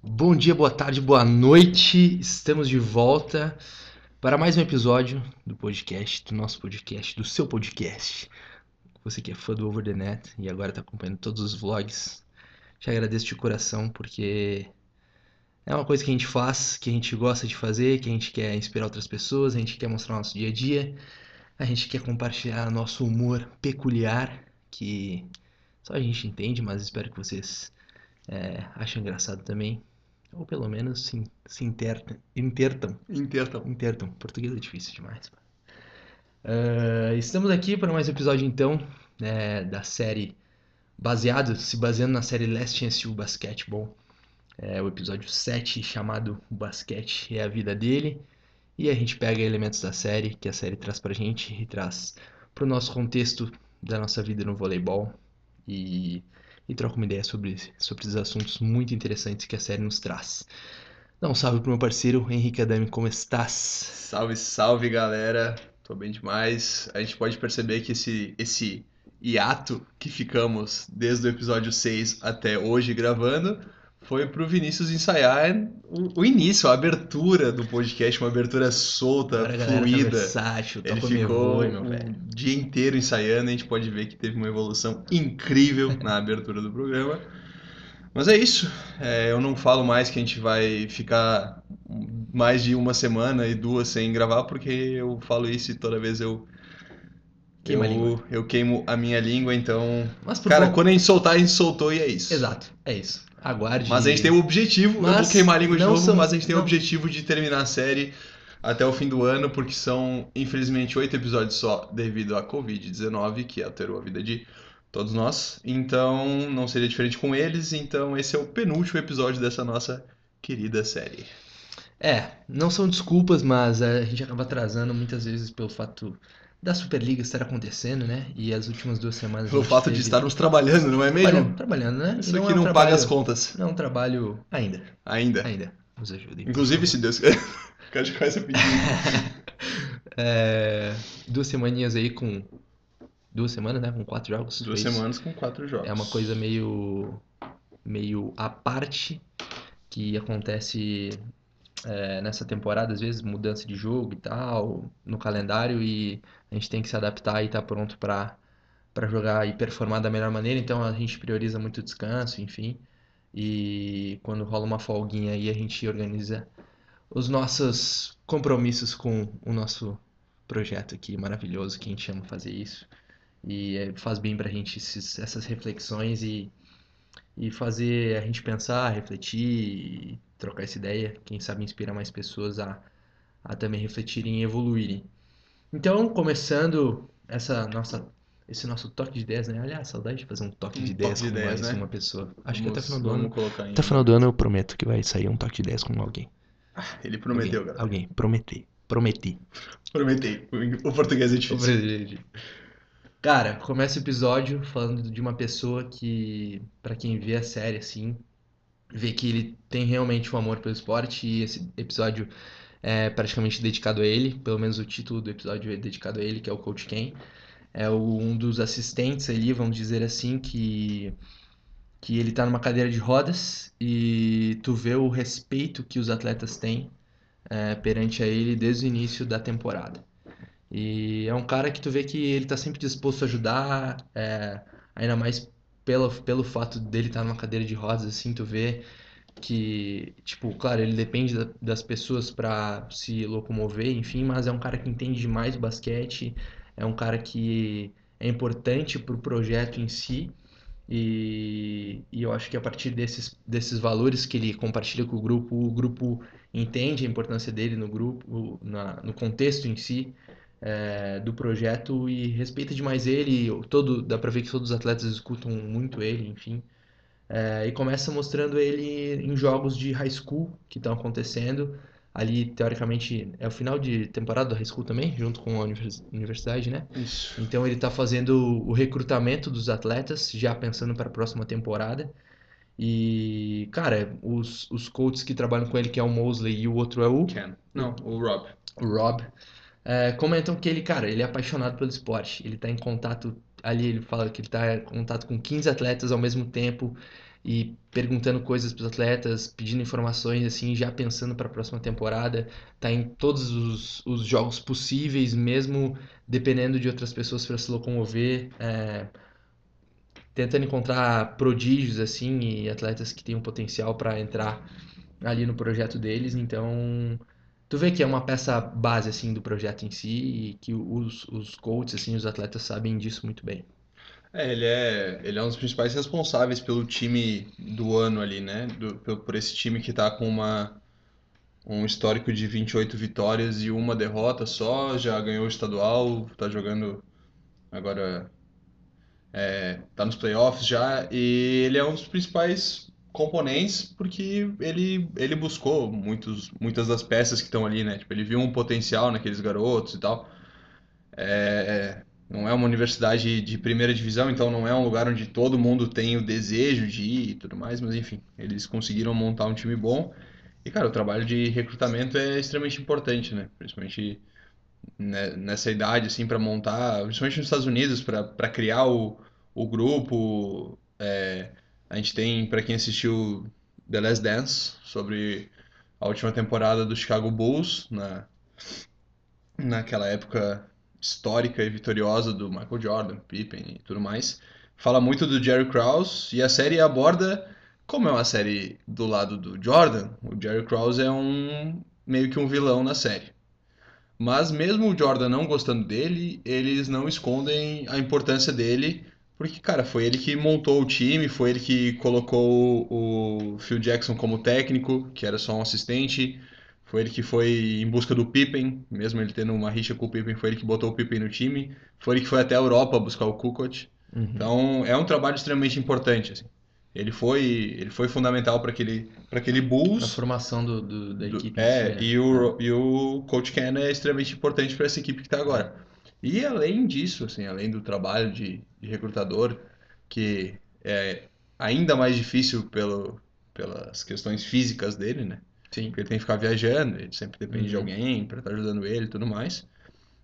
Bom dia, boa tarde, boa noite. Estamos de volta para mais um episódio do podcast, do nosso podcast, do seu podcast. Você que é fã do Over the Net e agora está acompanhando todos os vlogs, te agradeço de coração porque é uma coisa que a gente faz, que a gente gosta de fazer, que a gente quer inspirar outras pessoas, a gente quer mostrar o nosso dia a dia, a gente quer compartilhar nosso humor peculiar que só a gente entende, mas espero que vocês é, achem engraçado também. Ou pelo menos se, se intertam. Intertam. Intertam. Intertam. Português é difícil demais. Uh, estamos aqui para mais um episódio, então, né, da série baseado, se baseando na série Last Chance U Basketball. É o episódio 7, chamado O Basquete é a Vida Dele. E a gente pega elementos da série, que a série traz pra gente, e traz pro nosso contexto da nossa vida no voleibol. E e troca uma ideia sobre, sobre esses assuntos muito interessantes que a série nos traz. Dá um salve pro meu parceiro Henrique Adami, como estás? Salve, salve galera, tô bem demais. A gente pode perceber que esse, esse hiato que ficamos desde o episódio 6 até hoje gravando foi pro Vinícius ensaiar o, o, início, a abertura do podcast, uma abertura solta, fluida. Tá versátil, Ele ficou o dia inteiro ensaiando, a gente pode ver que teve uma evolução incrível na abertura do programa. Mas é isso, é, eu não falo mais que a gente vai ficar mais de uma semana e duas sem gravar, porque eu falo isso e toda vez eu Queima a eu, língua. eu queimo a minha língua, então. Mas por Cara, quando a gente soltar, a gente soltou e é isso. Exato, é isso. Aguarde. Mas a gente tem o objetivo, eu Mas vou queimar a língua de novo, são- mas a gente tem o objetivo de terminar a série até o fim do ano, porque são, infelizmente, oito episódios só devido à Covid-19, que alterou a vida de todos nós. Então, não seria diferente com eles. Então, esse é o penúltimo episódio dessa nossa querida série. É, não são desculpas, mas a gente acaba atrasando muitas vezes pelo fato da Superliga estar acontecendo, né? E as últimas duas semanas. Pelo fato de teve- estarmos trabalhando, não é trabalhando, mesmo? trabalhando, né? E Isso não aqui é um não trabalho- paga as contas. Não é um trabalho ainda, Ainda. ainda. Nos ajudem. Inclusive, se Deus quiser. O cara já começa a pedir. É, duas semaninhas aí com. Duas semanas, né? Com quatro jogos. Duas fez. semanas com quatro jogos. É uma coisa meio. meio à parte que acontece é, nessa temporada, às vezes, mudança de jogo e tal, no calendário, e a gente tem que se adaptar e estar pronto para para jogar e performar da melhor maneira, então a gente prioriza muito o descanso, enfim. E quando rola uma folguinha aí, a gente organiza os nossos compromissos com o nosso projeto aqui maravilhoso, que a gente ama fazer isso. E é, faz bem pra gente esses- essas reflexões e, e fazer a gente pensar, refletir, trocar essa ideia. Quem sabe inspirar mais pessoas a, a também refletirem e evoluírem. Então, começando essa nossa, esse nosso toque de ideias, né? Aliás, saudade de fazer um toque Um de toque ideias de com ideias, mais né? uma pessoa. Acho que Vamos- até final do ano. Até final do ano eu prometo que vai sair um toque de ideias com alguém. Ele prometeu, alguém, galera. Alguém, prometi. Prometi. Prometei. O português é difícil. Cara, começa o episódio falando de uma pessoa que, pra quem vê a série assim, vê que ele tem realmente um amor pelo esporte e esse episódio é praticamente dedicado a ele, pelo menos o título do episódio é dedicado a ele, que é o Coach Ken. É um dos assistentes ali, vamos dizer assim, que que ele tá numa cadeira de rodas e tu vê o respeito que os atletas têm é, perante a ele desde o início da temporada. E é um cara que tu vê que ele tá sempre disposto a ajudar, é, ainda mais pelo, pelo fato dele estar numa cadeira de rodas, assim, tu vê que, tipo, claro, ele depende da- das pessoas pra se locomover, enfim, mas é um cara que entende demais o basquete, é um cara que é importante pro projeto em si, e, e eu acho que a partir desses, desses valores que ele compartilha com o grupo, o grupo entende a importância dele no grupo, na, no contexto em si, é, do projeto e respeita demais ele. Todo, dá pra ver que todos os atletas escutam muito ele, enfim. É, e começa mostrando ele em jogos de high school que estão acontecendo. Ali, teoricamente, é o final de temporada do high school também, junto com a univers- universidade, né? Isso. Então ele está fazendo o recrutamento dos atletas, já pensando para a próxima temporada. E, cara, os, os coaches que trabalham com ele, que é o Mosley e o outro é o Ken. Não, o Rob. o Rob, é, comentam que ele, cara, ele é apaixonado pelo esporte. Ele tá em contato, ali ele fala que ele tá em contato com 15 atletas ao mesmo tempo. e perguntando coisas para os atletas, pedindo informações, assim, já pensando para a próxima temporada. Tá em todos os, os jogos possíveis, mesmo dependendo de outras pessoas para se locomover. É, tentando encontrar prodígios, assim, e atletas que têm um potencial para entrar ali no projeto deles. Então, tu vê que é uma peça base, assim, do projeto em si e que os, os coaches, assim, os atletas sabem disso muito bem. É, ele é, ele é um dos principais responsáveis pelo time do ano ali, né? Do, por, por esse time que tá com uma, um histórico de 28 vitórias e uma derrota só, já ganhou o estadual, tá jogando agora, é, tá nos playoffs já, e ele é um dos principais componentes porque ele, ele buscou muitos, muitas das peças que estão ali, né? Tipo, ele viu um potencial naqueles garotos e tal. É, não é uma universidade de primeira divisão, então não é um lugar onde todo mundo tem o desejo de ir e tudo mais, mas enfim, eles conseguiram montar um time bom. E, cara, o trabalho de recrutamento é extremamente importante, né? Principalmente nessa idade, assim, para montar, principalmente nos Estados Unidos, para criar o, o grupo. É, a gente tem, para quem assistiu The Last Dance, sobre a última temporada do Chicago Bulls, na, naquela época histórica e vitoriosa do Michael Jordan, Pippen e tudo mais. Fala muito do Jerry Krause e a série aborda como é uma série do lado do Jordan, o Jerry Krause é um meio que um vilão na série. Mas mesmo o Jordan não gostando dele, eles não escondem a importância dele, porque cara, foi ele que montou o time, foi ele que colocou o Phil Jackson como técnico, que era só um assistente, foi ele que foi em busca do Pippen, mesmo ele tendo uma rixa com o Pippen, foi ele que botou o Pippen no time. Foi ele que foi até a Europa buscar o Kukoc. Uhum. Então é um trabalho extremamente importante. Assim. Ele foi, ele foi fundamental para aquele, para aquele Bulls. A formação do, do da equipe. Do, é, é, e o, e o Coach Ken é extremamente importante para essa equipe que está agora. E além disso, assim, além do trabalho de, de recrutador, que é ainda mais difícil pelo, pelas questões físicas dele, né? Sim. Porque ele tem que ficar viajando, ele sempre depende uhum. de alguém para estar tá ajudando ele e tudo mais.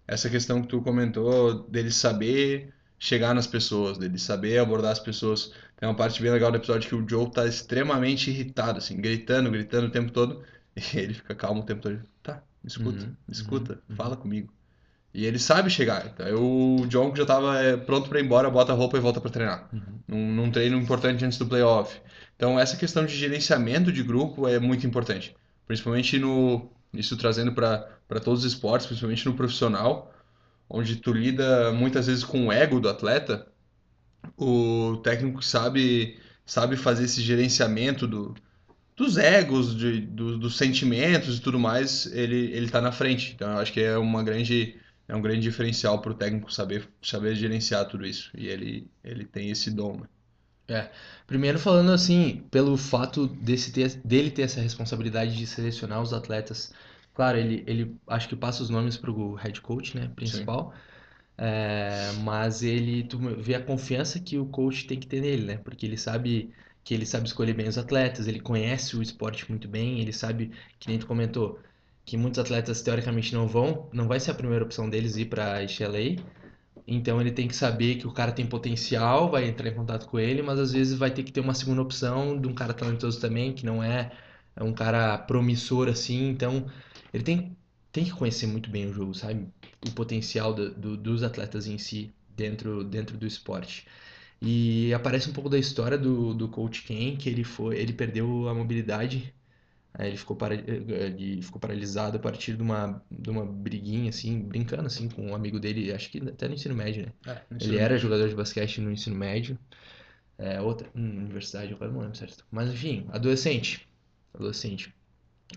Essa questão que tu comentou dele saber chegar nas pessoas, dele saber abordar as pessoas. Tem uma parte bem legal do episódio que o Joe tá extremamente irritado, assim, gritando, gritando o tempo todo. E ele fica calmo o tempo todo. Tá, me escuta, uhum. me escuta, uhum. fala comigo. E ele sabe chegar. Então, o John que já estava é, pronto para ir embora, bota a roupa e volta para treinar. Uhum. Num, num, treino importante antes do playoff. Então essa questão de gerenciamento de grupo é muito importante. Principalmente no. Isso trazendo para todos os esportes, principalmente no profissional, onde tu lida muitas vezes com o ego do atleta. O técnico sabe, sabe fazer esse gerenciamento do, dos egos, de, do, dos sentimentos e tudo mais, ele, ele tá na frente. Então eu acho que é uma grande é um grande diferencial para o técnico saber, saber gerenciar tudo isso. E ele, ele tem esse dom. Né? É. Primeiro falando assim, pelo fato desse ter, dele ter essa responsabilidade de selecionar os atletas. Claro, ele, ele acho que passa os nomes para o head coach, né, principal. É, mas ele tu vê a confiança que o coach tem que ter nele, né? Porque ele sabe que ele sabe escolher bem os atletas, ele conhece o esporte muito bem, ele sabe, que nem tu comentou, que muitos atletas teoricamente não vão, não vai ser a primeira opção deles ir para a então ele tem que saber que o cara tem potencial, vai entrar em contato com ele, mas às vezes vai ter que ter uma segunda opção de um cara talentoso também, que não é, é um cara promissor assim. Então ele tem, tem que conhecer muito bem o jogo, sabe? O potencial do, do, dos atletas em si dentro, dentro do esporte. E aparece um pouco da história do, do Coach Ken, que ele foi, ele perdeu a mobilidade ele ficou, para, ele ficou paralisado a partir de uma, de uma briguinha, assim, brincando, assim, com um amigo dele, acho que até no ensino médio, né? É, ele era jogador de basquete no ensino médio, é, outra, hum, universidade, agora não lembro certo. Mas, enfim, adolescente, adolescente.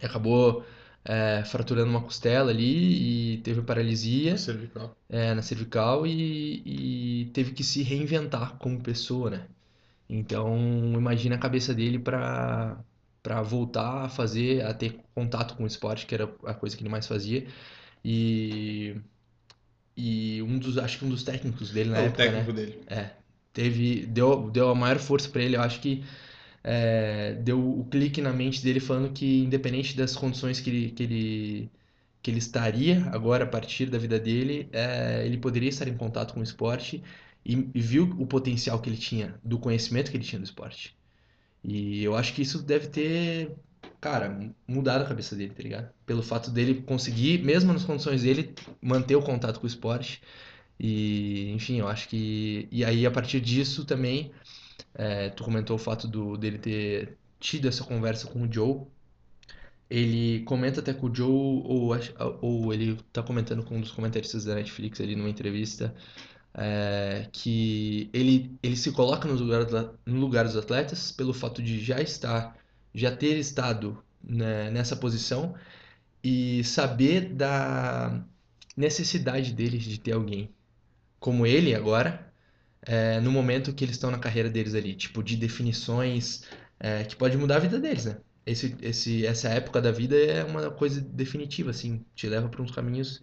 Acabou é, fraturando uma costela ali e teve paralisia. Na cervical. É, na cervical e, e teve que se reinventar como pessoa, né? Então, imagina a cabeça dele para para voltar a fazer, a ter contato com o esporte, que era a coisa que ele mais fazia. E e um dos, acho que um dos técnicos dele na é época, o técnico né? dele. É, teve deu deu a maior força para ele, eu acho que é, deu o clique na mente dele falando que independente das condições que ele, que ele que ele estaria agora a partir da vida dele, é, ele poderia estar em contato com o esporte e, e viu o potencial que ele tinha, do conhecimento que ele tinha do esporte. E eu acho que isso deve ter, cara, mudado a cabeça dele, tá ligado? Pelo fato dele conseguir, mesmo nas condições dele, manter o contato com o esporte. E, enfim, eu acho que. E aí, a partir disso também, é, tu comentou o fato do, dele ter tido essa conversa com o Joe. Ele comenta até com o Joe, ou, ou ele tá comentando com um dos comentaristas da Netflix ali numa entrevista, é, que ele, ele se coloca no lugar, no lugar dos atletas pelo fato de já estar, já ter estado né, nessa posição e saber da necessidade deles de ter alguém como ele agora, é, no momento que eles estão na carreira deles ali, tipo, de definições é, que pode mudar a vida deles, né? Esse, esse, essa época da vida é uma coisa definitiva, assim, te leva para uns caminhos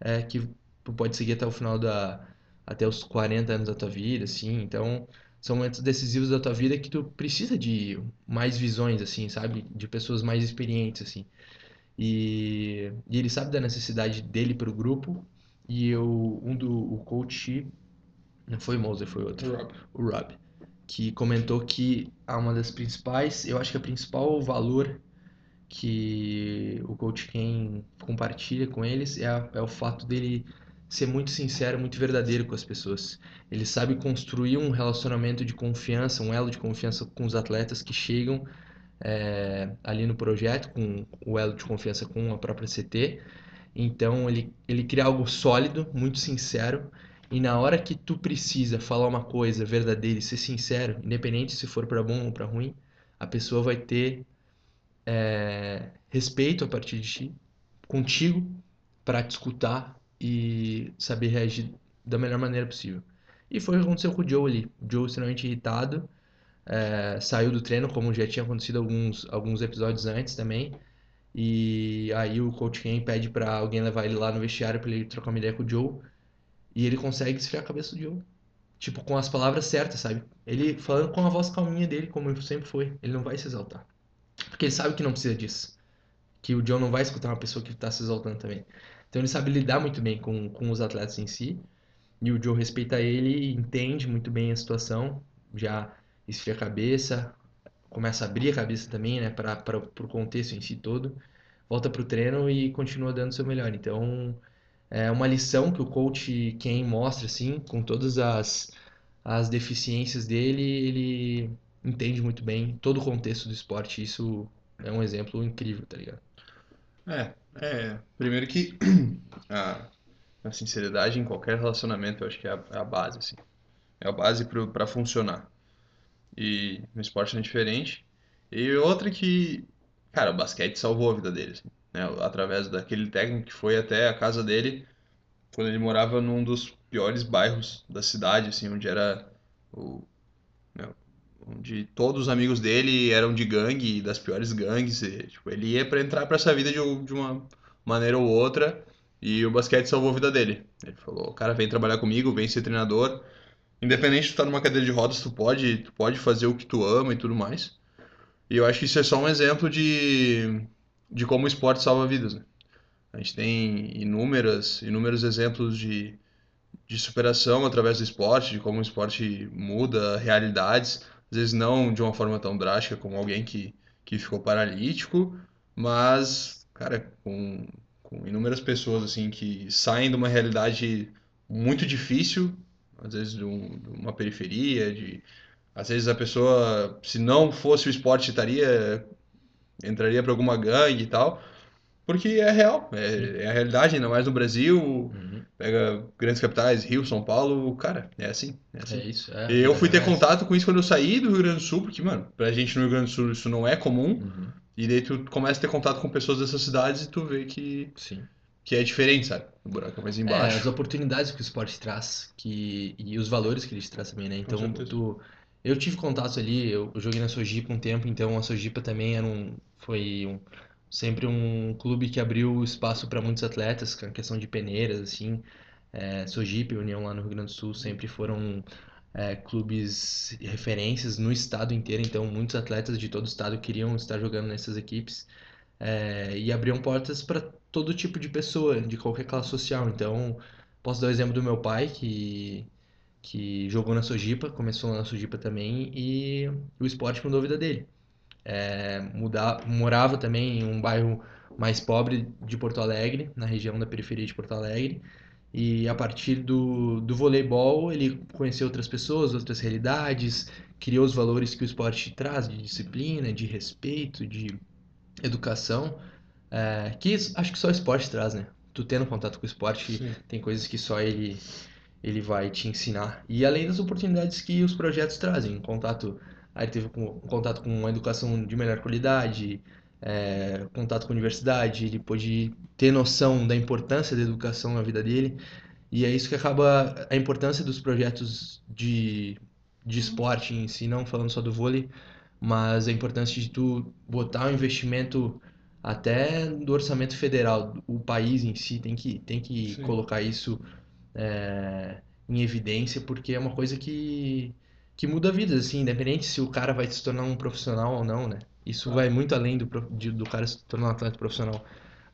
é, que pode seguir até o final da, até os 40 anos da tua vida, assim, então são momentos decisivos da tua vida que tu precisa de mais visões, assim, sabe? De pessoas mais experientes, assim. E, e ele sabe da necessidade dele para o grupo e eu, um do o coach, não foi o Moser, foi outro. O Rob. O Rob. Que comentou que a uma das principais, eu acho que a principal valor que o coach Ken compartilha com eles é, a, é o fato dele ser muito sincero, muito verdadeiro com as pessoas. Ele sabe construir um relacionamento de confiança, um elo de confiança com os atletas que chegam é, ali no projeto, com o elo de confiança com a própria CT então ele, ele cria algo sólido, muito sincero, e na hora que tu precisa falar uma coisa verdadeira e ser sincero, independente se for para bom ou para ruim, a pessoa vai ter é, respeito a partir de ti, contigo, para te escutar e saber reagir da melhor maneira possível. E foi o que aconteceu com o Joe ali. O Joe extremamente irritado, é, saiu do treino, como já tinha acontecido alguns, alguns episódios antes também. E aí o coach Ken pede para alguém levar ele lá no vestiário para ele trocar uma ideia com o Joe. E ele consegue esfriar a cabeça do Joe. Tipo, com as palavras certas, sabe? Ele falando com a voz calminha dele, como sempre foi. Ele não vai se exaltar. Porque ele sabe que não precisa disso. Que o Joe não vai escutar uma pessoa que está se exaltando também. Então ele sabe lidar muito bem com, com os atletas em si. E o Joe respeita ele, entende muito bem a situação. Já esfria a cabeça, começa a abrir a cabeça também, né, para o contexto em si todo, volta para o treino e continua dando o seu melhor. Então, é uma lição que o coach quem mostra, assim, com todas as, as deficiências dele, ele entende muito bem todo o contexto do esporte. Isso é um exemplo incrível, tá ligado? É, é. Primeiro que a, a sinceridade em qualquer relacionamento eu acho que é a, é a base, assim. É a base para funcionar. E no esporte não é diferente. E outra que, cara, o basquete salvou a vida dele, assim, né? Através daquele técnico que foi até a casa dele quando ele morava num dos piores bairros da cidade, assim, onde era o onde todos os amigos dele eram de gangue, das piores gangues, e, tipo, ele ia para entrar para essa vida de, de uma maneira ou outra, e o basquete salvou a vida dele. Ele falou: "Cara, vem trabalhar comigo, vem ser treinador". Independente de estar numa cadeira de rodas, tu pode, tu pode fazer o que tu ama e tudo mais. E eu acho que isso é só um exemplo de, de como o esporte salva vidas, né? A gente tem inúmeras, inúmeros exemplos de, de superação através do esporte, de como o esporte muda realidades, às vezes não de uma forma tão drástica como alguém que, que ficou paralítico, mas, cara, com, com inúmeras pessoas assim que saem de uma realidade muito difícil às vezes de, um, de uma periferia, de às vezes a pessoa, se não fosse o esporte, estaria entraria para alguma gangue e tal, porque é real, é, é, a realidade, ainda mais no Brasil, uhum. Pega grandes capitais, Rio, São Paulo, cara, é assim. É, assim. é isso, é. Eu fui ter é. contato com isso quando eu saí do Rio Grande do Sul, porque, mano, pra gente no Rio Grande do Sul isso não é comum, uhum. e daí tu começa a ter contato com pessoas dessas cidades e tu vê que Sim que é diferente, sabe? O buraco é mais embaixo. É, as oportunidades que o esporte traz que, e os valores que ele traz também, né? Então, tu, eu tive contato ali, eu joguei na Sojipa um tempo, então a Sojipa também era um, foi um, sempre um clube que abriu espaço para muitos atletas, a questão de peneiras, assim. É, Sojipa e União lá no Rio Grande do Sul sempre foram é, clubes referências no estado inteiro, então muitos atletas de todo o estado queriam estar jogando nessas equipes é, e abriam portas para todo tipo de pessoa, de qualquer classe social. Então, posso dar o exemplo do meu pai, que, que jogou na Sojipa, começou na Sojipa também e o esporte mudou a vida dele. É, mudar, morava também em um bairro mais pobre de Porto Alegre, na região da periferia de Porto Alegre, e a partir do, do voleibol ele conheceu outras pessoas, outras realidades, criou os valores que o esporte traz de disciplina, de respeito, de educação, é, que acho que só o esporte traz, né? Tu tendo contato com o esporte, Sim. tem coisas que só ele ele vai te ensinar. E além das oportunidades que os projetos trazem, contato, aí teve um contato com uma educação de melhor qualidade, é, contato com a universidade, ele pôde ter noção da importância da educação na vida dele. E é isso que acaba a importância dos projetos de, de esporte em si, não falando só do vôlei, mas a importância de tu botar o um investimento até do orçamento federal, o país em si tem que, tem que colocar isso é, em evidência, porque é uma coisa que, que muda vidas, assim, independente se o cara vai se tornar um profissional ou não, né? Isso vai muito além do, de, do cara se tornar um atleta profissional.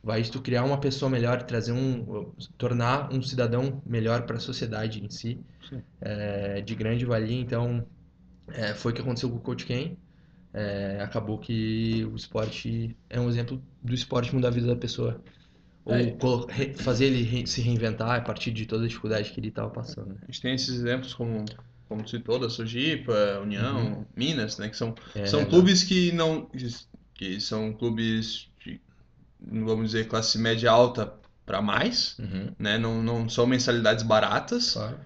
Vai tu criar uma pessoa melhor, trazer um, tornar um cidadão melhor para a sociedade em si, é, de grande valia. Então, é, foi o que aconteceu com o Coach Ken. É, acabou que o esporte é um exemplo do esporte mudar a vida da pessoa. Ou é. fazer ele se reinventar a partir de toda a dificuldade que ele estava passando. Né? A gente tem esses exemplos como como tu citou, da Sojipa, União, uhum. Minas, né? Que são, é, são clubes que não. que são clubes de, vamos dizer, classe média alta para mais, uhum. né? Não, não são mensalidades baratas. Claro.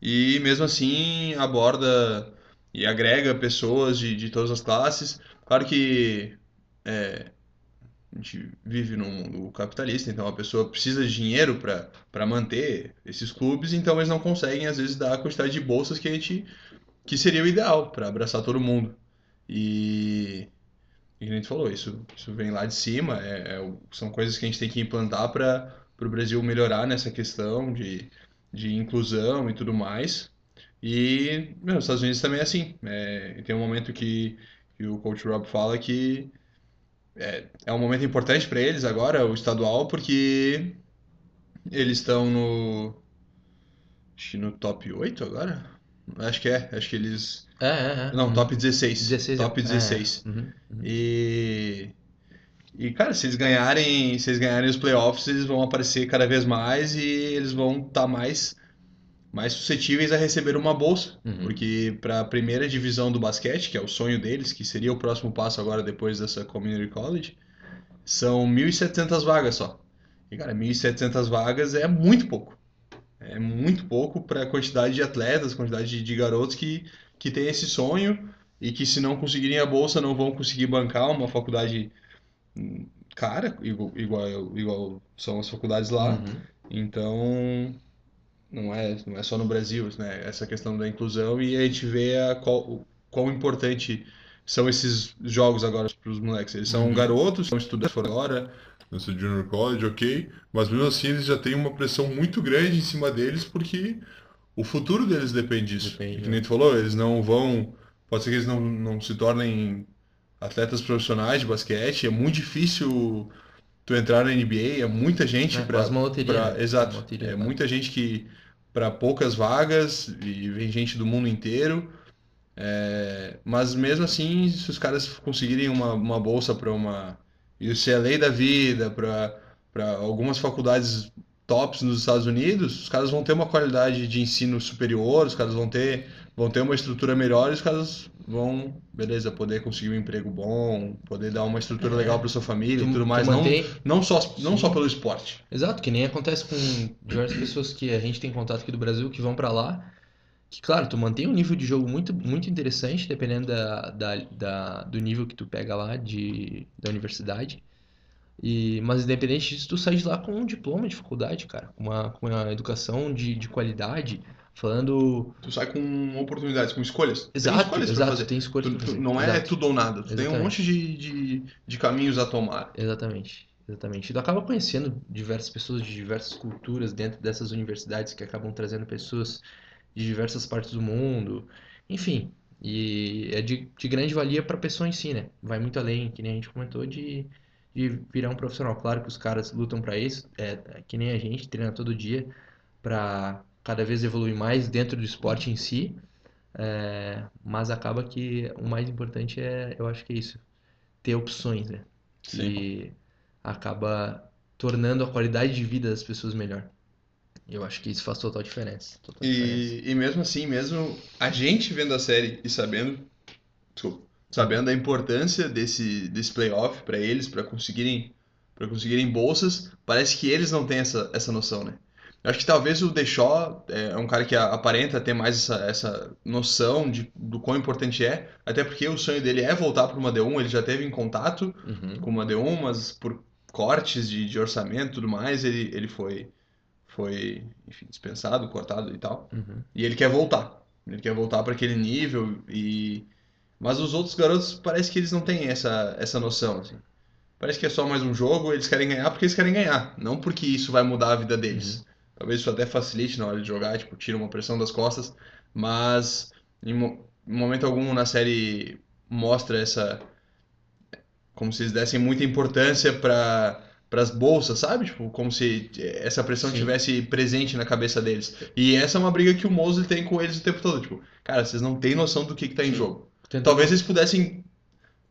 E mesmo assim aborda e agrega pessoas de, de todas as classes. Claro que é, a gente vive num mundo capitalista, então a pessoa precisa de dinheiro para manter esses clubes, então eles não conseguem, às vezes, dar a quantidade de bolsas que a gente. que seria o ideal para abraçar todo mundo. E. E a gente falou, isso, isso vem lá de cima, é, é, são coisas que a gente tem que implantar para o Brasil melhorar nessa questão de, de inclusão e tudo mais. E meu, os Estados Unidos também é assim. É, tem um momento que, que o coach Rob fala que é, é um momento importante para eles agora, o estadual, porque eles estão no. Acho que no top 8 agora? Acho que é, acho que eles. É, é, é. Não, uhum. top 16. 16 top 16. É, é. Uhum, uhum. E. E, cara, se eles ganharem, se eles ganharem os playoffs, eles vão aparecer cada vez mais e eles vão estar tá mais mais suscetíveis a receber uma bolsa, uhum. porque para a primeira divisão do basquete, que é o sonho deles, que seria o próximo passo agora depois dessa community college, são 1.700 vagas só. E cara, 1.700 vagas é muito pouco. É muito pouco para a quantidade de atletas, quantidade de garotos que que tem esse sonho e que se não conseguirem a bolsa não vão conseguir bancar uma faculdade hum, cara, igual, igual, igual são as faculdades lá. Uhum. Então, não é, não é só no Brasil, né? Essa questão da inclusão e a gente vê a qual, quão importante são esses jogos agora para os moleques. Eles são uhum. garotos, são estudantes fora. No seu junior college, ok, mas mesmo assim eles já têm uma pressão muito grande em cima deles porque o futuro deles depende disso. Depende, e que nem tu falou, eles não vão. Pode ser que eles não, não se tornem atletas profissionais de basquete, é muito difícil tu entrar na NBA, é muita gente é, para né? exato, é tá. muita gente que para poucas vagas e vem gente do mundo inteiro. É, mas mesmo assim, se os caras conseguirem uma, uma bolsa para uma UCLA da vida, para algumas faculdades tops nos Estados Unidos, os caras vão ter uma qualidade de ensino superior, os caras vão ter, vão ter uma estrutura melhor, e os caras vão, beleza, poder conseguir um emprego bom, poder dar uma estrutura é. legal para sua família tu, e tudo mais, não, não, só, não só pelo esporte. Exato, que nem acontece com diversas pessoas que a gente tem contato aqui do Brasil que vão para lá, que claro, tu mantém um nível de jogo muito, muito interessante, dependendo da, da, da, do nível que tu pega lá de, da universidade, e, mas independente disso, tu sai de lá com um diploma de faculdade, cara, com uma, com uma educação de, de qualidade, falando... Tu sai com oportunidades, com escolhas. Exato, tem escolhas exato, fazer. tem escolhas tu, tu, Não é exato. tudo ou nada, tu Exatamente. tem um monte de, de, de caminhos a tomar. Exatamente. Exatamente. E tu acaba conhecendo diversas pessoas de diversas culturas dentro dessas universidades que acabam trazendo pessoas de diversas partes do mundo. Enfim, e é de, de grande valia para a pessoa em si, né? Vai muito além, que nem a gente comentou, de de virar um profissional. Claro que os caras lutam para isso, é, que nem a gente, treina todo dia para cada vez evolui mais dentro do esporte em si, é, mas acaba que o mais importante é, eu acho que é isso, ter opções, né? Que acaba tornando a qualidade de vida das pessoas melhor. Eu acho que isso faz total diferença. Total diferença. E, e mesmo assim, mesmo a gente vendo a série e sabendo, desculpa, sabendo a importância desse, desse playoff para eles, para conseguirem, para conseguirem bolsas, parece que eles não têm essa, essa noção, né? Acho que talvez o Deshaw é um cara que aparenta ter mais essa, essa noção de, do quão importante é, até porque o sonho dele é voltar para uma D1, ele já teve em contato Uhum. com uma D1, mas por cortes de, de orçamento e tudo mais, ele, ele foi, foi enfim, dispensado, cortado e tal. Uhum. E ele quer voltar. Ele quer voltar para aquele nível e mas os outros garotos parece que eles não têm essa essa noção assim. Parece que é só mais um jogo, eles querem ganhar porque eles querem ganhar, não porque isso vai mudar a vida deles. Talvez isso até facilite na hora de jogar, tipo, tira uma pressão das costas, mas em, mo- em momento algum na série mostra essa como se eles dessem muita importância para para as bolsas, sabe? Tipo, como se essa pressão Sim. tivesse presente na cabeça deles. E essa é uma briga que o Mosley tem com eles o tempo todo. Tipo, cara, vocês não têm noção do que, que tá em jogo. Tentando- Talvez eles pudessem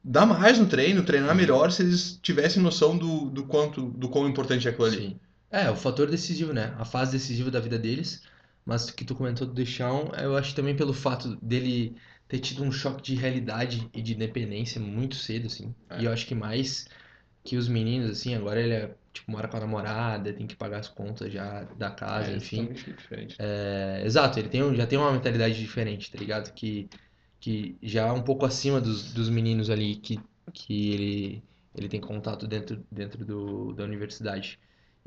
dar mais no treino, treinar melhor, se eles tivessem noção do, do quanto, do quão importante é aquilo ali. Sim. É, o fator decisivo, né? A fase decisiva da vida deles. Mas o que tu comentou do Deschamps, eu acho também pelo fato dele ter tido um choque de realidade e de independência muito cedo, assim. É. E eu acho que mais que os meninos, assim, agora ele é, tipo, mora com a namorada, tem que pagar as contas já da casa, É, enfim. diferente. É, exato, ele tem, um- já tem uma mentalidade diferente, tá ligado? Que, que já é um pouco acima dos, dos meninos ali que, que ele, ele tem contato dentro, dentro do, da universidade.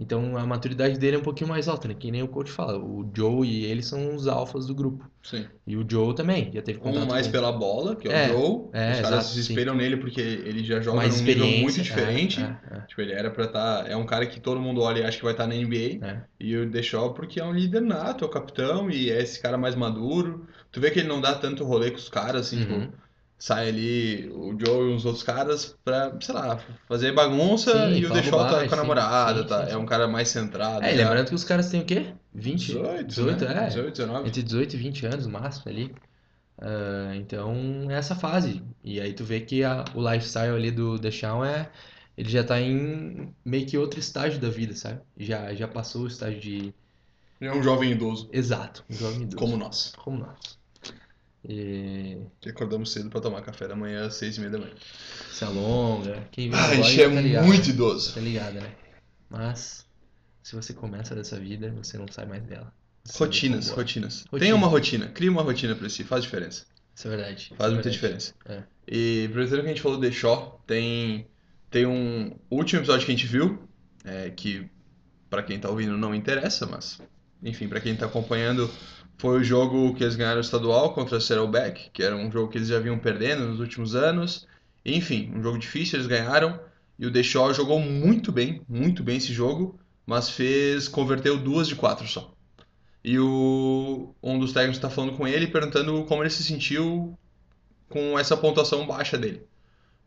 Então a maturidade dele é um pouquinho mais alta, né? Que nem o coach fala. O Joe e ele são os alfas do grupo. Sim. E o Joe também, já teve Um contato mais com... pela bola, que é, É, o Joe. é, Os caras exato, se sim. espelham nele porque ele já joga mais num nível muito experiência. diferente. É, é, Tipo, ele era pra estar. É um cara que todo mundo olha e acha que vai estar na NBA. é, é. E o Deschamps porque é um líder nato, é o capitão e é esse cara mais maduro. Tu vê que ele não dá tanto rolê com os caras, assim, Uhum. tipo, sai ali o Joe e uns outros caras pra, sei lá, fazer bagunça Sim, e o Deschamps tá com a sim, namorada, sim, tá? É um cara mais centrado. É, já. lembrando que os caras têm o quê? 20? 18, 18, né? é. 18, 19. Entre 18 e 20 anos, no máximo, ali. Ah, então, é essa fase. E aí tu vê que a- o lifestyle ali do Deschamps é... Ele já tá em meio que outro estágio da vida, sabe? Já, já passou o estágio de... Ele é um jovem idoso, Exato, um jovem idoso. como nós. Como nós. E Que acordamos cedo pra tomar café da manhã às seis e meia da manhã. se alonga. Quem vê Ah, a gente é tá ligado. muito idoso. Tá ligado, né? Mas, se você começa dessa vida, você não sai mais dela. Você Rotinas, rotinas. Rotina. Tenha uma rotina, crie uma rotina pra si, faz diferença. Isso é verdade. isso Faz é muita verdade. diferença. É. E aproveitando que a gente falou do The Shaw, tem, tem um último episódio que a gente viu, é, que pra quem tá ouvindo não interessa, mas enfim, pra quem tá acompanhando, foi o jogo que eles ganharam estadual contra a Saddleback, que era um jogo que eles já vinham perdendo nos últimos anos. Enfim, um jogo difícil, eles ganharam. E o The Shaw jogou muito bem, muito bem esse jogo, mas fez, converteu duas de quatro só. E o, um dos técnicos está falando com ele, perguntando como ele se sentiu com essa pontuação baixa dele.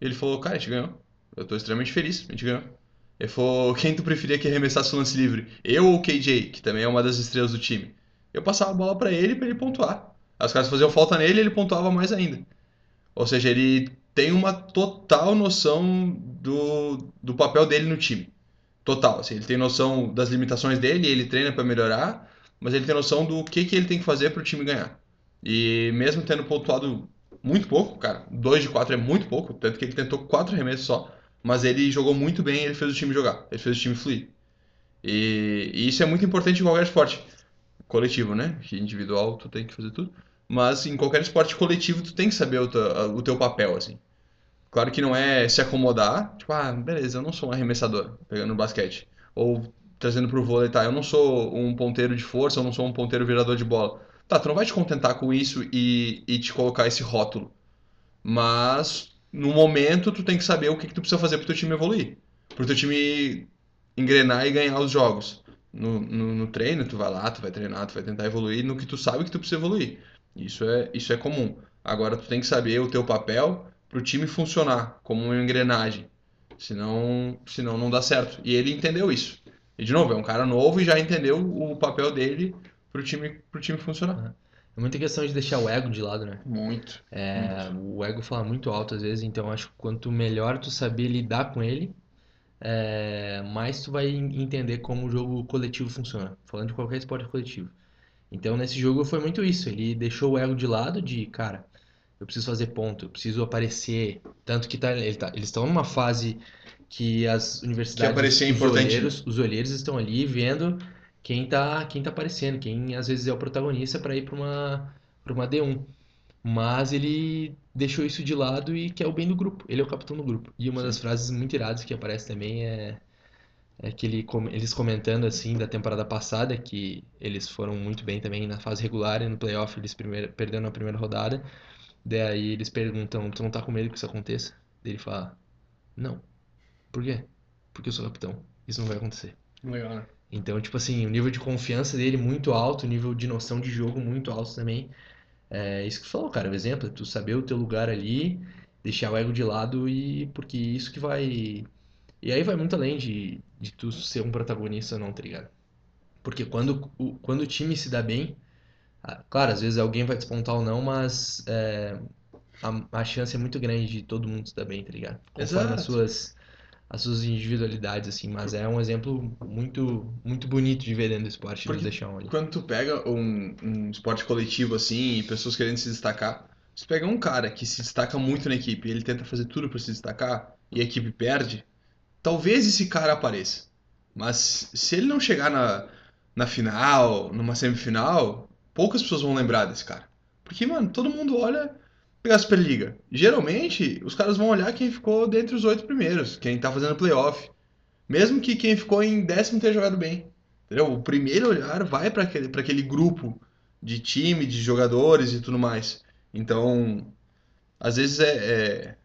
Ele falou, cara, a gente ganhou. Eu tô extremamente feliz, a gente ganhou. Ele falou, quem tu preferia que arremessasse o lance livre? Eu ou o KJ, que também é uma das estrelas do time? Eu passava a bola pra ele pra ele pontuar. Aí os caras faziam falta nele ele pontuava mais ainda. Ou seja, ele tem uma total noção do, do papel dele no time. Total. Assim, ele tem noção das limitações dele, ele treina pra melhorar, mas ele tem noção do que, que ele tem que fazer pro time ganhar. E mesmo tendo pontuado muito pouco, cara, 2 de 4 é muito pouco, tanto que ele tentou 4 arremessos só, mas ele jogou muito bem ele fez o time jogar, ele fez o time fluir. E, e isso é muito importante em qualquer esporte coletivo, né? Que individual tu tem que fazer tudo, mas em qualquer esporte coletivo tu tem que saber o teu, o teu papel, assim. Claro que não é se acomodar, tipo, ah, beleza, eu não sou um arremessador, pegando basquete. Ou trazendo pro vôlei, tá, eu não sou um ponteiro de força, eu não sou um ponteiro virador de bola. Tá, tu não vai te contentar com isso e, e te colocar esse rótulo. Mas, no momento, tu tem que saber o que, que tu precisa fazer pro teu time evoluir. Pro teu time engrenar e ganhar os jogos. No, no, no treino, tu vai lá, tu vai treinar, tu vai tentar evoluir no que tu sabe que tu precisa evoluir. Isso é, isso é comum. Agora, tu tem que saber o teu papel pro time funcionar como uma engrenagem. Senão, senão não dá certo. E ele entendeu isso. E de novo, é um cara novo e já entendeu o papel dele pro time, pro time funcionar. É muita questão de deixar o ego de lado, né? Muito. É, o ego fala muito alto às vezes, então acho que quanto melhor tu saber lidar com ele, é, mais tu vai entender como o jogo coletivo funciona. Falando de qualquer esporte coletivo. Então nesse jogo foi muito isso. Ele deixou o ego de lado de, cara, eu preciso fazer ponto, eu preciso aparecer. Tanto que tá, ele tá- eles estão numa fase que as universidades, aparecer é os olheiros, os olheiros estão ali vendo quem tá, quem tá aparecendo, quem às vezes é o protagonista para ir para uma, para uma D1. Mas ele deixou isso de lado e quer o bem do grupo. Ele é o capitão do grupo. E uma das frases muito iradas que aparece também é, é que ele, eles comentando assim da temporada passada, que eles foram muito bem também na fase regular e no playoff eles primeiro, perderam na primeira rodada. Daí eles perguntam, tu não tá com medo que isso aconteça? Daí ele fala, não. Por quê? Porque eu sou capitão. Isso não vai acontecer. Legal, né? Então, tipo assim, o nível de confiança dele muito alto, o nível de noção de jogo muito alto também. É isso que tu falou, cara. O exemplo é tu saber o teu lugar ali, deixar o ego de lado e porque isso que vai. E aí vai muito além de, de tu ser um protagonista ou não, tá ligado? Porque quando o, quando o time se dá bem, claro, às vezes alguém vai despontar ou não, mas é, a, a chance é muito grande de todo mundo se dar bem, tá ligado? Conforme as Exato. suas, as suas individualidades, assim. Mas é um exemplo muito, muito bonito de ver dentro do esporte, Porque do Deschamps ali. Quando tu pega um, um esporte coletivo assim e pessoas querendo se destacar, você pega um cara que se destaca muito na equipe e ele tenta fazer tudo pra se destacar e a equipe perde, talvez esse cara apareça. Mas se ele não chegar na, na final, numa semifinal, poucas pessoas vão lembrar desse cara. Porque, mano, todo mundo olha pegar a Superliga. Geralmente, os caras vão olhar quem ficou dentre os oito primeiros, quem tá fazendo playoff. Mesmo que quem ficou em décimo tenha jogado bem. Entendeu? O primeiro olhar vai para aquele, aquele grupo de time, de jogadores e tudo mais. Então, às vezes é, é,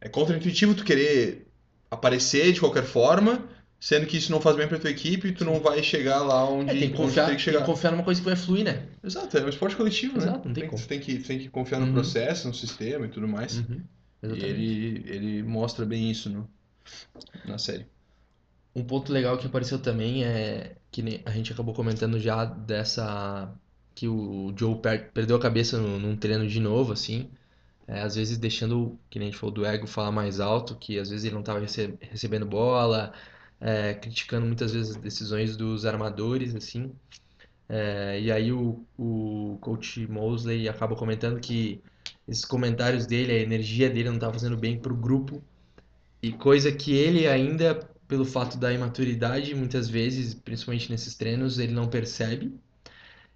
é contra-intuitivo tu querer aparecer de qualquer forma, sendo que isso não faz bem pra tua equipe e tu não vai chegar lá onde, É, tem que confiar, tem que tem chegar. que confiar numa coisa que vai fluir, né? Exato, é um esporte coletivo, né? Exato, não tem Tem, como. tu tem que, tu tem que confiar no Uhum. processo, no sistema e tudo mais. Uhum, E ele, ele mostra bem isso no, na série. Um ponto legal que apareceu também é que a gente acabou comentando já dessa que o Joe per- perdeu a cabeça no- num treino de novo, assim, É, às vezes deixando, que nem a gente falou do ego, falar mais alto, que às vezes ele não estava recebendo bola, é, criticando muitas vezes as decisões dos armadores, assim. É, e aí o, o coach Mosley acaba comentando que esses comentários dele, a energia dele não estava fazendo bem pro grupo, e coisa que ele ainda, pelo fato da imaturidade, muitas vezes, principalmente nesses treinos, ele não percebe.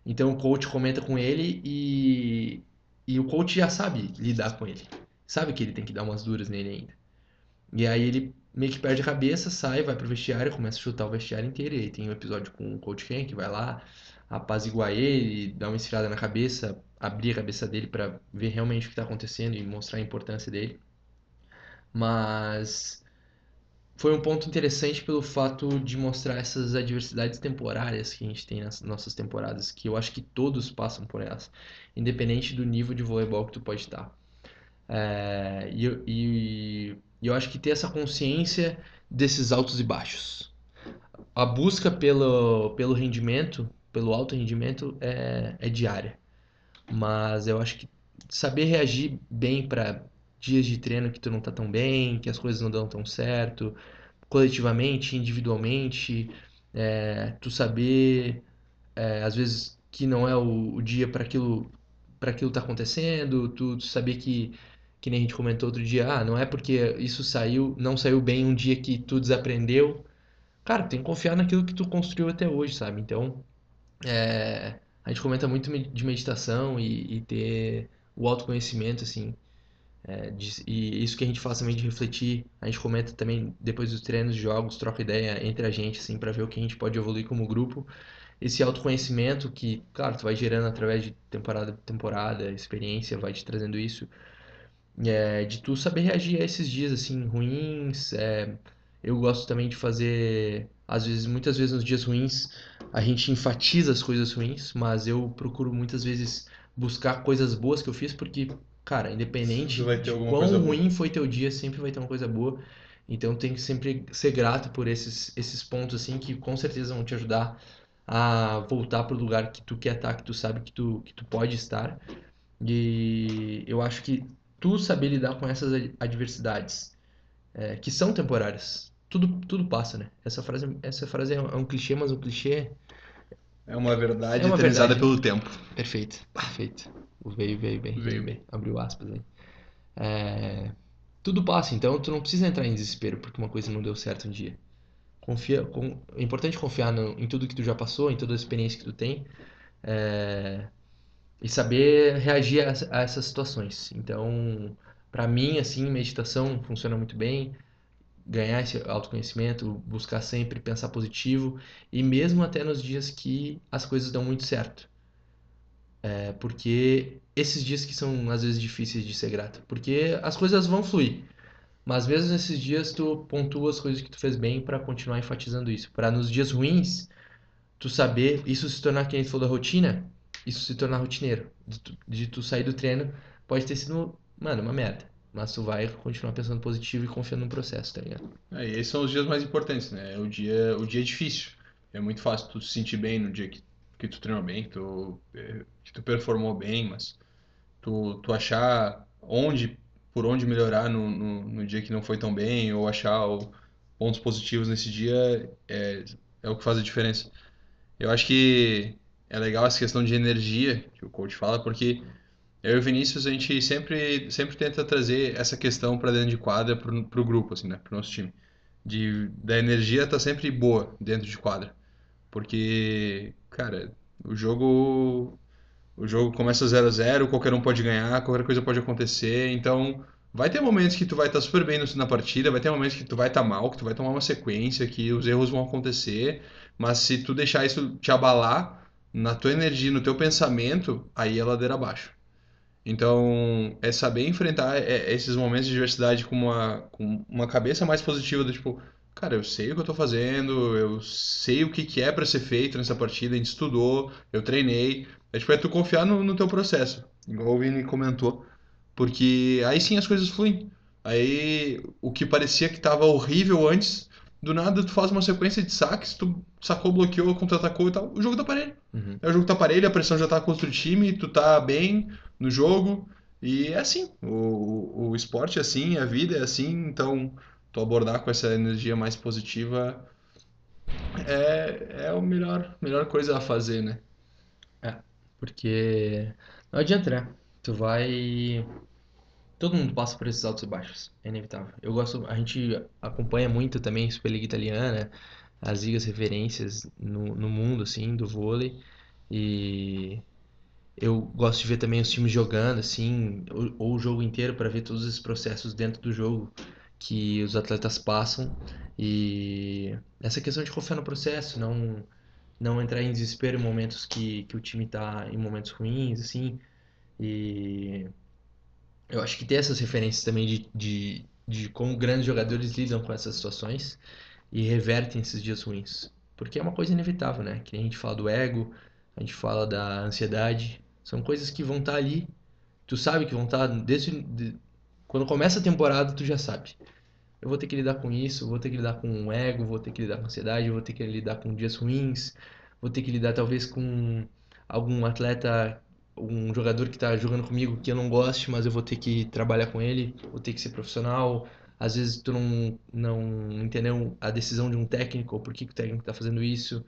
Então o coach comenta com ele e, e o coach já sabe lidar com ele. Sabe que ele tem que dar umas duras nele ainda. E aí ele meio que perde a cabeça, sai, vai pro vestiário, começa a chutar o vestiário inteiro. E aí tem um episódio com o coach Ken que vai lá apaziguar ele, dar uma esfriada na cabeça, abrir a cabeça dele para ver realmente o que está acontecendo e mostrar a importância dele. Mas foi um ponto interessante pelo fato de mostrar essas adversidades temporárias que a gente tem nas nossas temporadas, que eu acho que todos passam por elas, independente do nível de voleibol que tu pode estar. É, e, e- e eu acho que ter essa consciência desses altos e baixos. A busca pelo, pelo rendimento, pelo alto rendimento, é, é diária. Mas eu acho que saber reagir bem para dias de treino que tu não tá tão bem, que as coisas não dão tão certo, coletivamente, individualmente, é, tu saber é, às vezes que não é o, o dia para aquilo para aquilo tá acontecendo, tu, tu saber que que nem a gente comentou outro dia, ah, não é porque isso saiu, não saiu bem um dia que tu desaprendeu. Cara, tem que confiar naquilo que tu construiu até hoje, sabe? Então, é, a gente comenta muito de meditação e, e ter o autoconhecimento, assim. É, de- e isso que a gente faz também de refletir, a gente comenta também depois dos treinos, jogos, troca ideia entre a gente, assim, para ver o que a gente pode evoluir como grupo. Esse autoconhecimento que, claro, tu vai gerando através de temporada por temporada, experiência vai te trazendo isso, é, de tu saber reagir a esses dias, assim, ruins. é, eu gosto também de fazer, às vezes, muitas vezes nos dias ruins, a gente enfatiza as coisas ruins, mas eu procuro muitas vezes buscar coisas boas que eu fiz, porque, cara, independente de quão coisa boa. ruim foi teu dia, sempre vai ter uma coisa boa. Então tem que sempre ser grato por esses, esses pontos, assim, que com certeza vão te ajudar a voltar pro lugar que tu quer estar, que tu sabe que tu, que tu pode estar. E eu acho que tu saber lidar com essas ad- adversidades, é, que são temporárias, tudo, tudo passa, né? Essa frase, essa frase é um, é um clichê, mas um clichê É uma verdade É uma eternizada verdade. pelo tempo. Perfeito, perfeito. O veio, veio bem, Veio. veio bem. Abriu aspas aí. É, tudo passa, então tu não precisa entrar em desespero porque uma coisa não deu certo um dia. Confia, com- é importante confiar no- em tudo que tu já passou, em toda a experiência que tu tem, é, e saber reagir a, a essas situações. Então, pra mim, assim, meditação funciona muito bem. Ganhar esse autoconhecimento, buscar sempre pensar positivo, e mesmo até nos dias que as coisas dão muito certo. É porque esses dias que são às vezes difíceis de ser grato, porque as coisas vão fluir, mas mesmo nesses dias tu pontua as coisas que tu fez bem pra continuar enfatizando isso, Pra nos dias ruins tu saber isso se tornar quem falou da rotina, isso se tornar rotineiro, de tu, de tu sair do treino pode ter sido, mano, uma merda, mas tu vai continuar pensando positivo e confiando no processo, tá ligado? É, e esses são os dias mais importantes, né? É o dia, o dia difícil. É muito fácil tu se sentir bem no dia que, que tu treinou bem, que tu, eh, que tu performou bem, mas tu, tu achar onde, por onde melhorar no, no, no dia que não foi tão bem, ou achar o- pontos positivos nesse dia é, é o que faz a diferença. Eu acho que é legal essa questão de energia que o coach fala, porque eu e o Vinícius, a gente sempre, sempre tenta trazer essa questão para dentro de quadra pro, pro grupo, assim, né? Pro nosso time. De, da energia tá sempre boa dentro de quadra. Porque, cara, o jogo, o jogo começa 0 a 0 qualquer um pode ganhar, qualquer coisa pode acontecer. Então, vai ter momentos que tu vai estar super bem na partida, vai ter momentos que tu vai estar mal, que tu vai tomar uma sequência, que os erros vão acontecer. Mas se tu deixar isso te abalar na tua energia, no teu pensamento, aí é ladeira abaixo. Então, é saber enfrentar é, esses momentos de diversidade com uma, com uma cabeça mais positiva do tipo, cara, eu sei o que eu tô fazendo, eu sei o que que é pra ser feito nessa partida, a gente estudou, eu treinei. É tipo, é tu confiar no, no teu processo, igual o Vini comentou, porque aí sim as coisas fluem. Aí o que parecia que tava horrível antes, do nada tu faz uma sequência de saques, tu sacou, bloqueou, contra-atacou e tal, o jogo tá parelho. Uhum. É o jogo tá parelho, a pressão já tá contra o time, tu tá bem no jogo. E é assim, o, o, o esporte é assim, a vida é assim, então tu abordar com essa energia mais positiva é, é a melhor, melhor coisa a fazer, né? Porque não adianta, né? Tu vai. Todo mundo passa por esses altos e baixos, é inevitável. Eu gosto, a gente acompanha muito também Superliga Italiana, as ligas referências no, no mundo, assim, do vôlei. E eu gosto de ver também os times jogando, assim, ou, ou o jogo inteiro para ver todos esses processos dentro do jogo que os atletas passam. E essa questão de confiar no processo, não, não entrar em desespero em momentos que, que o time tá em momentos ruins, assim. E eu acho que ter essas referências também de, de, de como grandes jogadores lidam com essas situações e revertem esses dias ruins. Porque é uma coisa inevitável, né? Que a gente fala do ego, a gente fala da ansiedade. São coisas que vão estar ali. Tu sabe que vão estar desde de- quando começa a temporada, tu já sabe. Eu vou ter que lidar com isso, vou ter que lidar com o ego, vou ter que lidar com ansiedade, vou ter que lidar com dias ruins, vou ter que lidar talvez com algum atleta, um jogador que está jogando comigo que eu não goste, mas eu vou ter que trabalhar com ele, vou ter que ser profissional. Às vezes tu não, não entendeu a decisão de um técnico, ou por que o técnico está fazendo isso.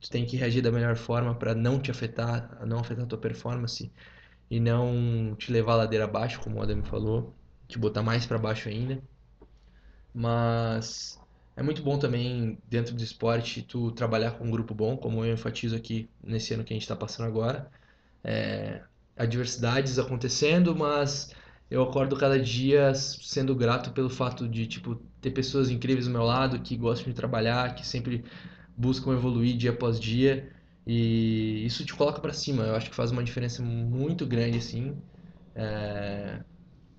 Tu tem que reagir da melhor forma para não te afetar, não afetar a tua performance e não te levar a ladeira abaixo, como o Adam falou, te botar mais para baixo ainda. Mas é muito bom também, dentro do esporte, tu trabalhar com um grupo bom, como eu enfatizo aqui nesse ano que a gente está passando agora. É, adversidades acontecendo, mas eu acordo cada dia sendo grato pelo fato de, tipo, ter pessoas incríveis do meu lado, que gostam de trabalhar, que sempre buscam evoluir dia após dia. E isso te coloca pra cima. Eu acho que faz uma diferença muito grande, assim. É,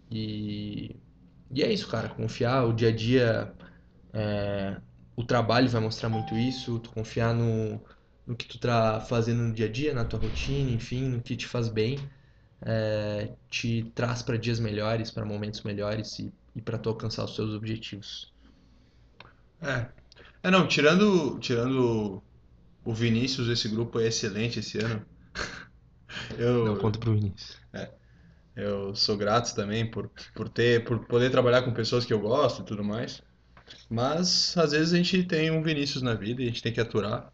E, e é isso, cara. Confiar o dia a dia, é, o trabalho vai mostrar muito isso. Tu confiar no, no que tu tá fazendo no dia a dia, na tua rotina, enfim, no que te faz bem, é, te traz para dias melhores, para momentos melhores e, e para tu alcançar os seus objetivos. É. É, não, tirando, tirando o Vinícius desse grupo é excelente esse ano. Eu, Não conta pro Vinícius. eu sou grato também por, por ter, por poder trabalhar com pessoas que eu gosto e tudo mais. Mas às vezes a gente tem um Vinícius na vida e a gente tem que aturar.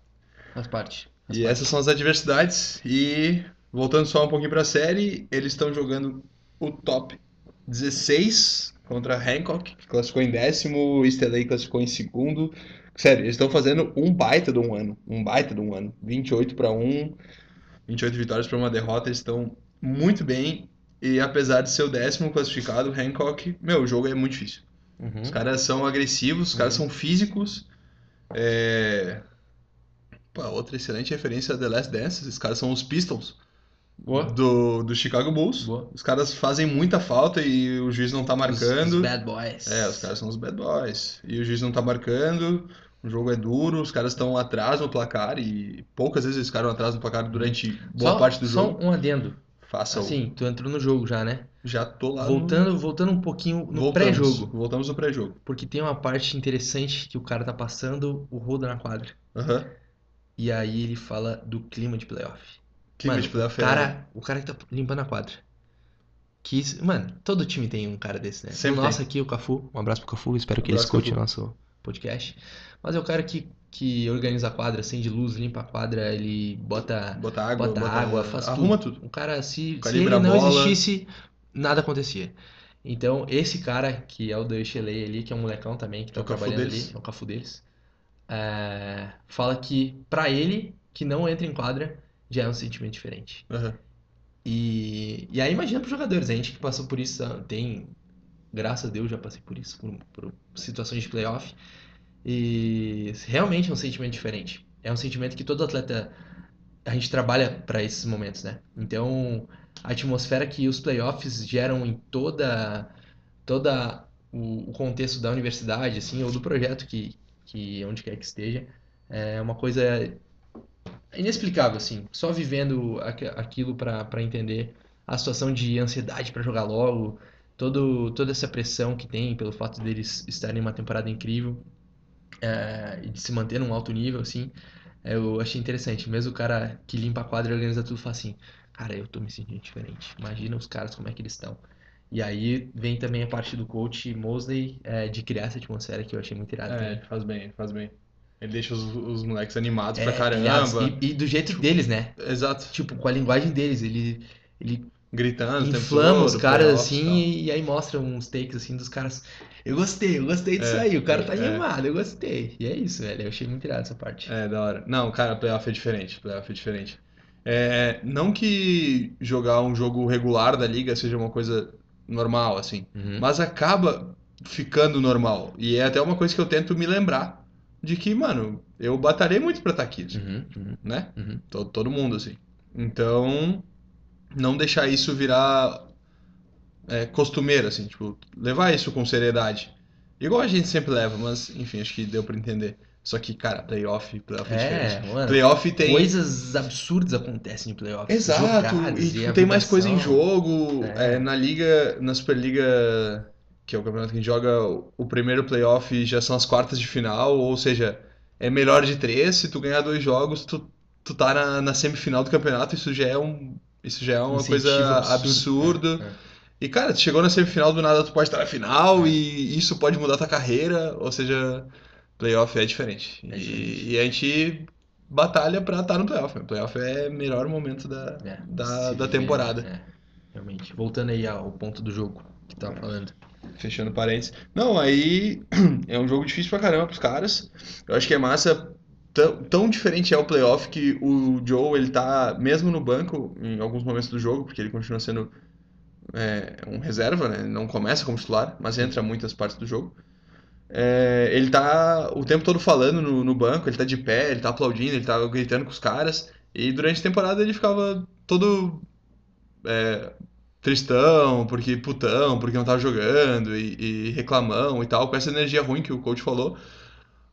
Faz parte. Faz E parte. essas são as adversidades. E voltando só um pouquinho pra série, eles estão jogando o top 16 contra Hancock, que classificou em décimo, East LA classificou em segundo. Sério, eles estão fazendo um baita de um ano. Um baita de um ano. 28 para 1, 28 vitórias para uma derrota. Eles estão muito bem. E apesar de ser o décimo classificado, Hancock, meu, o jogo é muito difícil. Uhum. Os caras são agressivos, os caras são físicos. É... Pô, outra excelente referência a The Last Dance. Esses caras são os Pistons Boa. do, do Chicago Bulls. Boa. Os caras fazem muita falta e o juiz não tá Os, marcando. os bad boys. É, os caras são os bad boys. E o juiz não tá marcando. O jogo é duro, os caras estão atrás no placar e poucas vezes eles ficaram atrás no placar durante boa Só, parte do só jogo. um adendo. Faça o. Assim, tu entrou no jogo já, né? Já tô lá no- Voltando, voltando um pouquinho no pré-jogo. Voltamos no pré-jogo. Porque tem uma parte interessante que o cara tá passando o rodo na quadra. Aham. E aí ele fala do clima de playoff. Clima Mano, de é- cara, o cara que tá limpando a quadra. Que mano, todo time tem um cara desse, né? Sempre o nosso tem. aqui, o Cafu, um abraço pro Cafu, espero que Um ele abraço, escute o nosso podcast. Mas é o cara que, que organiza a quadra, acende luz, limpa a quadra, ele bota, Bota água, bota água, faz arruma tudo. tudo. O cara, se, se ele não existisse, nada acontecia. Então, esse cara, que é o do Echelei ali, que é um molecão também, que É tá o Cafu trabalhando ali, é o Cafu deles, é, fala que pra ele, que não entra em quadra, já é um sentimento diferente. Aham. E, e aí imagina pros jogadores, a gente que passou por isso, tem, graças a Deus já passei por isso, por, por situações de playoff, e realmente é um sentimento diferente. É um sentimento que todo atleta, a gente trabalha para esses momentos, né? Então, a atmosfera que os playoffs geram em toda, toda o, o contexto da universidade, assim, ou do projeto que, que onde quer que esteja, é uma coisa inexplicável, assim. Só vivendo aqu- aquilo para entender a situação de ansiedade para jogar logo, todo, toda essa pressão que tem pelo fato deles estarem em uma temporada incrível é, e de se manter num alto nível, assim. é, Eu achei interessante. Mesmo o cara que limpa a quadra e organiza tudo fala assim: Cara, eu tô me sentindo diferente. Imagina os caras como é que eles estão. E aí vem também a parte do coach Mosley é, de criar essa atmosfera que eu achei muito irado É, também. faz bem, faz bem. Ele deixa os, os moleques animados É, pra caramba. e, e do jeito deles, né? Exato. Tipo, com a linguagem deles. Ele, ele Gritando inflama os caras assim e, e aí mostra uns takes assim dos caras. Eu gostei, eu gostei disso É, aí. O cara tá é. animado, eu gostei. E é isso, velho. Eu achei muito irado essa parte. É, da hora. Não, cara, playoff é diferente. Playoff é diferente. É, não que jogar um jogo regular da liga seja uma coisa normal, assim, Uhum. mas acaba ficando normal. E é até uma coisa que eu tento me lembrar de que, mano, eu batalhei muito pra estar aqui, assim, Uhum, uhum, né? uhum. Todo, todo mundo, assim. Então, não deixar isso virar é, costumeiro, assim, tipo, levar isso com seriedade. Igual a gente sempre leva, mas, enfim, acho que deu pra entender. Só que, cara, playoff, playoff é, É, diferente. mano. Playoff tem. Coisas absurdas acontecem em playoffs. Exato, jogadas e tipo, tem mais coisa em jogo. É. É, na liga, na Superliga, que é o campeonato que a gente joga, o- primeiro playoff já são as quartas de final, ou seja, é melhor de três. Se tu ganhar dois jogos, tu, tu tá na, na semifinal do campeonato, isso já é um. Isso já é uma Incentivo coisa absurdo. absurdo. É, é. E, cara, tu chegou na semifinal, do nada tu pode estar na final, e isso pode mudar tua carreira, ou seja, playoff é diferente. É E- diferente. E, a gente batalha pra estar no playoff. O playoff é o melhor momento da, É, da, da temporada. é, realmente. Voltando aí ao ponto do jogo que tava falando. Fechando parênteses. Não, aí é um jogo difícil pra caramba pros caras. Eu acho que é massa. Tão, tão diferente é o playoff que o Joe, ele tá mesmo no banco em alguns momentos do jogo, porque ele continua sendo é, um reserva, né? Não começa como titular, mas entra muitas partes do jogo. É, ele tá o tempo todo falando no, no banco, ele tá de pé, ele tá aplaudindo, ele tá gritando com os caras. E durante a temporada ele ficava todo é, tristão, porque putão, porque não tava jogando e, e reclamão e tal, com essa energia ruim que o coach falou,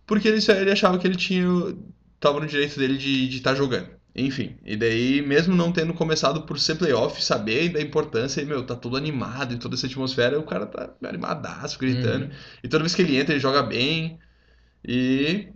porque ele, ele achava que ele tinha tava no direito dele de estar jogando. Enfim, e daí, mesmo não tendo começado por ser playoff, saber da importância, e, meu, tá todo animado e toda essa atmosfera, o cara tá animadaço, gritando. Uhum. E toda vez que ele entra, ele joga bem. E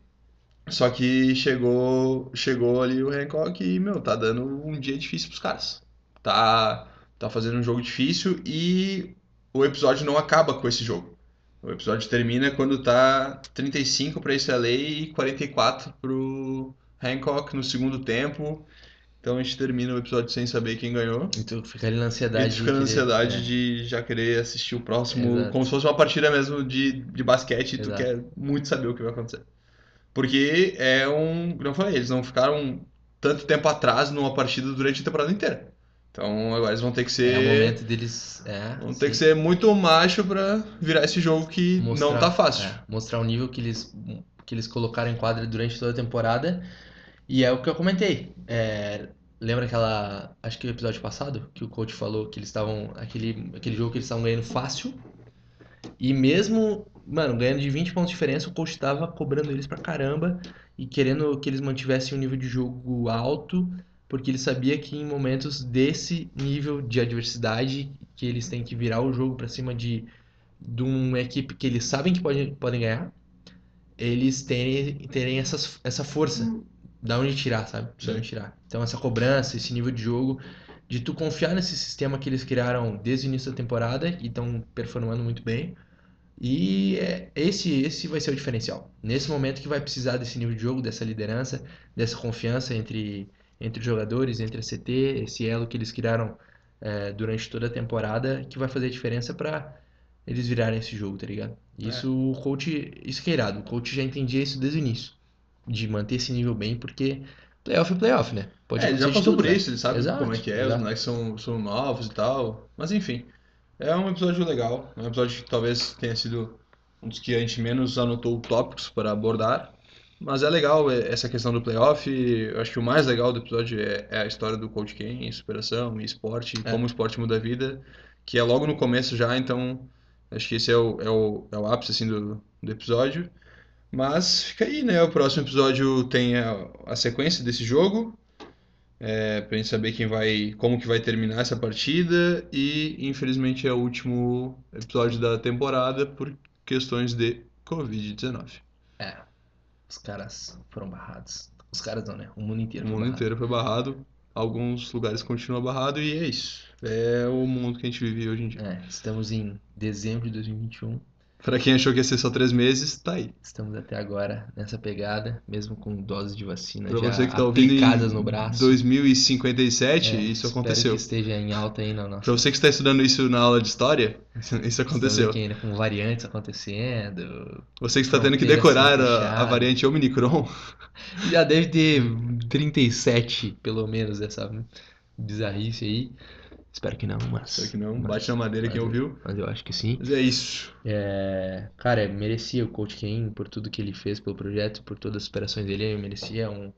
Só que chegou, chegou ali o Hancock e, meu, tá dando um dia difícil pros caras. Tá, tá fazendo um jogo difícil e o episódio não acaba com esse jogo. O episódio termina quando tá 35 para esse LA e 44 pro Hancock no segundo tempo. Então a gente termina o episódio sem saber quem ganhou. E tu fica ali na E ansiedade. tu fica na de querer- ansiedade é. de já querer assistir o próximo, Exato. como se fosse uma partida mesmo de, de basquete e tu Exato. quer muito saber o que vai acontecer. Porque é um. Como eu falei, eles não ficaram tanto tempo atrás numa partida durante a temporada inteira. Então agora eles vão ter que ser. É o momento deles. É, Vão sim, ter que ser muito macho pra virar esse jogo que mostrar- não tá fácil. é, mostrar o nível que eles, que eles colocaram em quadra durante toda a temporada. E é o que eu comentei. É, lembra aquela. Acho que o episódio passado, que o coach falou que eles estavam. Aquele, aquele jogo que eles estavam ganhando fácil. E mesmo, mano, ganhando de 20 pontos de diferença, o coach tava cobrando eles pra caramba e querendo que eles mantivessem um nível de jogo alto, porque ele sabia que em momentos desse nível de adversidade, que eles têm que virar o jogo pra cima de, de uma equipe que eles sabem que pode, podem ganhar, eles terem, terem essas, essa força. Da onde tirar, sabe? Da onde tirar. Então, essa cobrança, esse nível de jogo, de tu confiar nesse sistema que eles criaram desde o início da temporada e estão performando muito bem. E é, esse, esse vai ser o diferencial. Nesse momento que vai precisar desse nível de jogo, dessa liderança, dessa confiança entre, entre os jogadores, entre a CT, esse elo que eles criaram é, durante toda a temporada, que vai fazer a diferença para eles virarem esse jogo, tá ligado? Isso o coach, isso que é irado. O coach já entendia isso desde o início, de manter esse nível bem, porque playoff é playoff, né? Pode É, ele já passou tudo, por né? isso, ele sabe Exato, como é que é, os exato. moleques são, são novos e tal. Mas enfim, é um episódio legal. É um episódio que talvez tenha sido um dos que a gente menos anotou tópicos para abordar. Mas é legal é, essa questão do playoff. Eu acho que o mais legal do episódio é, é a história do Coach Ken, superação e esporte, É. como o esporte muda a vida, que é logo no começo já, então acho que esse é o, é o, é o ápice assim, do, do episódio. Mas fica aí, né? O próximo episódio tem a, a sequência desse jogo, é, pra gente saber quem vai, como que vai terminar essa partida e infelizmente é o último episódio da temporada por questões de Covid-19. É, os caras foram barrados. Os caras não, né? O mundo O inteiro foi mundo barrado. inteiro foi barrado, alguns lugares continuam barrado e é isso. É o mundo que a gente vive hoje em dia. É, estamos em dezembro de 2021. Pra quem achou que ia ser só três meses, tá aí. Estamos até agora nessa pegada, mesmo com doses de vacina Pra já você que tá aplicadas no braço. 2057, É, isso aconteceu. que esteja em alta aí na nossa. Pra você que está estudando isso na aula de história, isso aconteceu. aqui ainda com variantes acontecendo. Você que está tendo que decorar a, a variante Omicron, Já deve ter 37, pelo menos, dessa bizarrice aí. Espero que não, mas. Será que não? mas- Bate na madeira quem ouviu. Mas eu acho que sim. Mas é isso. É, cara, merecia o Coach Ken por tudo que ele fez pelo projeto, por todas as superações dele, ele merecia um,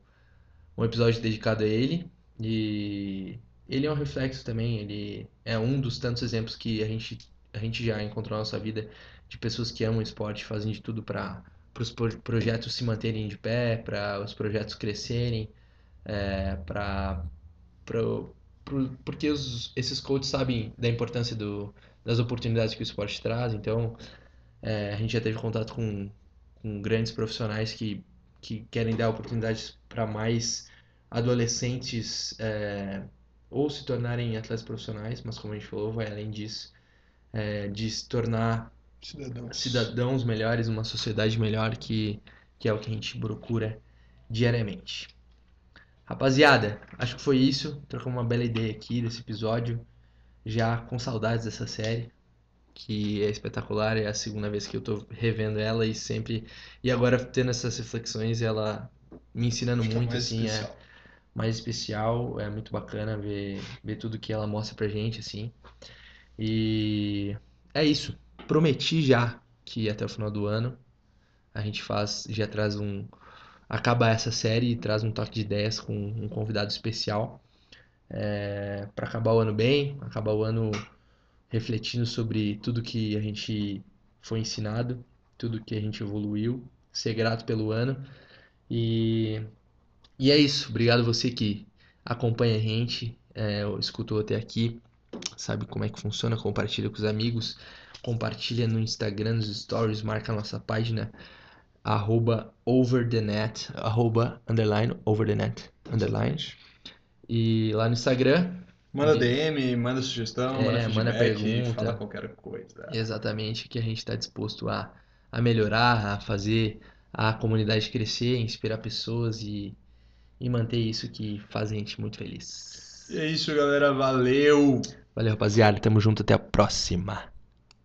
um episódio dedicado a ele. E ele é um reflexo também, ele é um dos tantos exemplos que a gente, a gente já encontrou na nossa vida de pessoas que amam o esporte, fazem de tudo para os projetos se manterem de pé, para os projetos crescerem, é, para porque os- esses coaches sabem da importância do, das oportunidades que o esporte traz, então é, a gente já teve contato com, com grandes profissionais que, que querem dar oportunidades para mais adolescentes é, ou se tornarem atletas profissionais, mas como a gente falou, vai além disso, é, de se tornar Cidadãos. cidadãos melhores, uma sociedade melhor, que, que é o que a gente procura diariamente. Rapaziada, acho que foi isso. Trocamos uma bela ideia aqui desse episódio. Já com saudades dessa série, que é espetacular. É a segunda vez que eu tô revendo ela e sempre. E agora tendo essas reflexões, ela me ensinando Fica muito, assim, é especial. mais especial. É muito bacana ver, ver tudo que ela mostra pra gente, assim. E é isso. Prometi já que até o final do ano a gente faz, já traz um. Acaba essa série e traz um toque de ideias com um convidado especial. É, para acabar o ano bem, acabar o ano refletindo sobre tudo que a gente foi ensinado, tudo que a gente evoluiu, ser grato pelo ano. E, e é isso. Obrigado você que acompanha a gente, é, escutou até aqui, sabe como é que funciona, compartilha com os amigos, compartilha no Instagram, nos stories, marca a nossa página arroba over the net, arroba underline over the net, underline. E lá no Instagram, Manda DM, manda sugestão, É, manda manda pergunta. fala qualquer coisa. exatamente, que a gente está disposto a, a melhorar, a fazer a comunidade crescer, inspirar pessoas e, e manter isso que faz a gente muito feliz. E é isso, galera. Valeu! Valeu, rapaziada. Tamo junto. Até a próxima.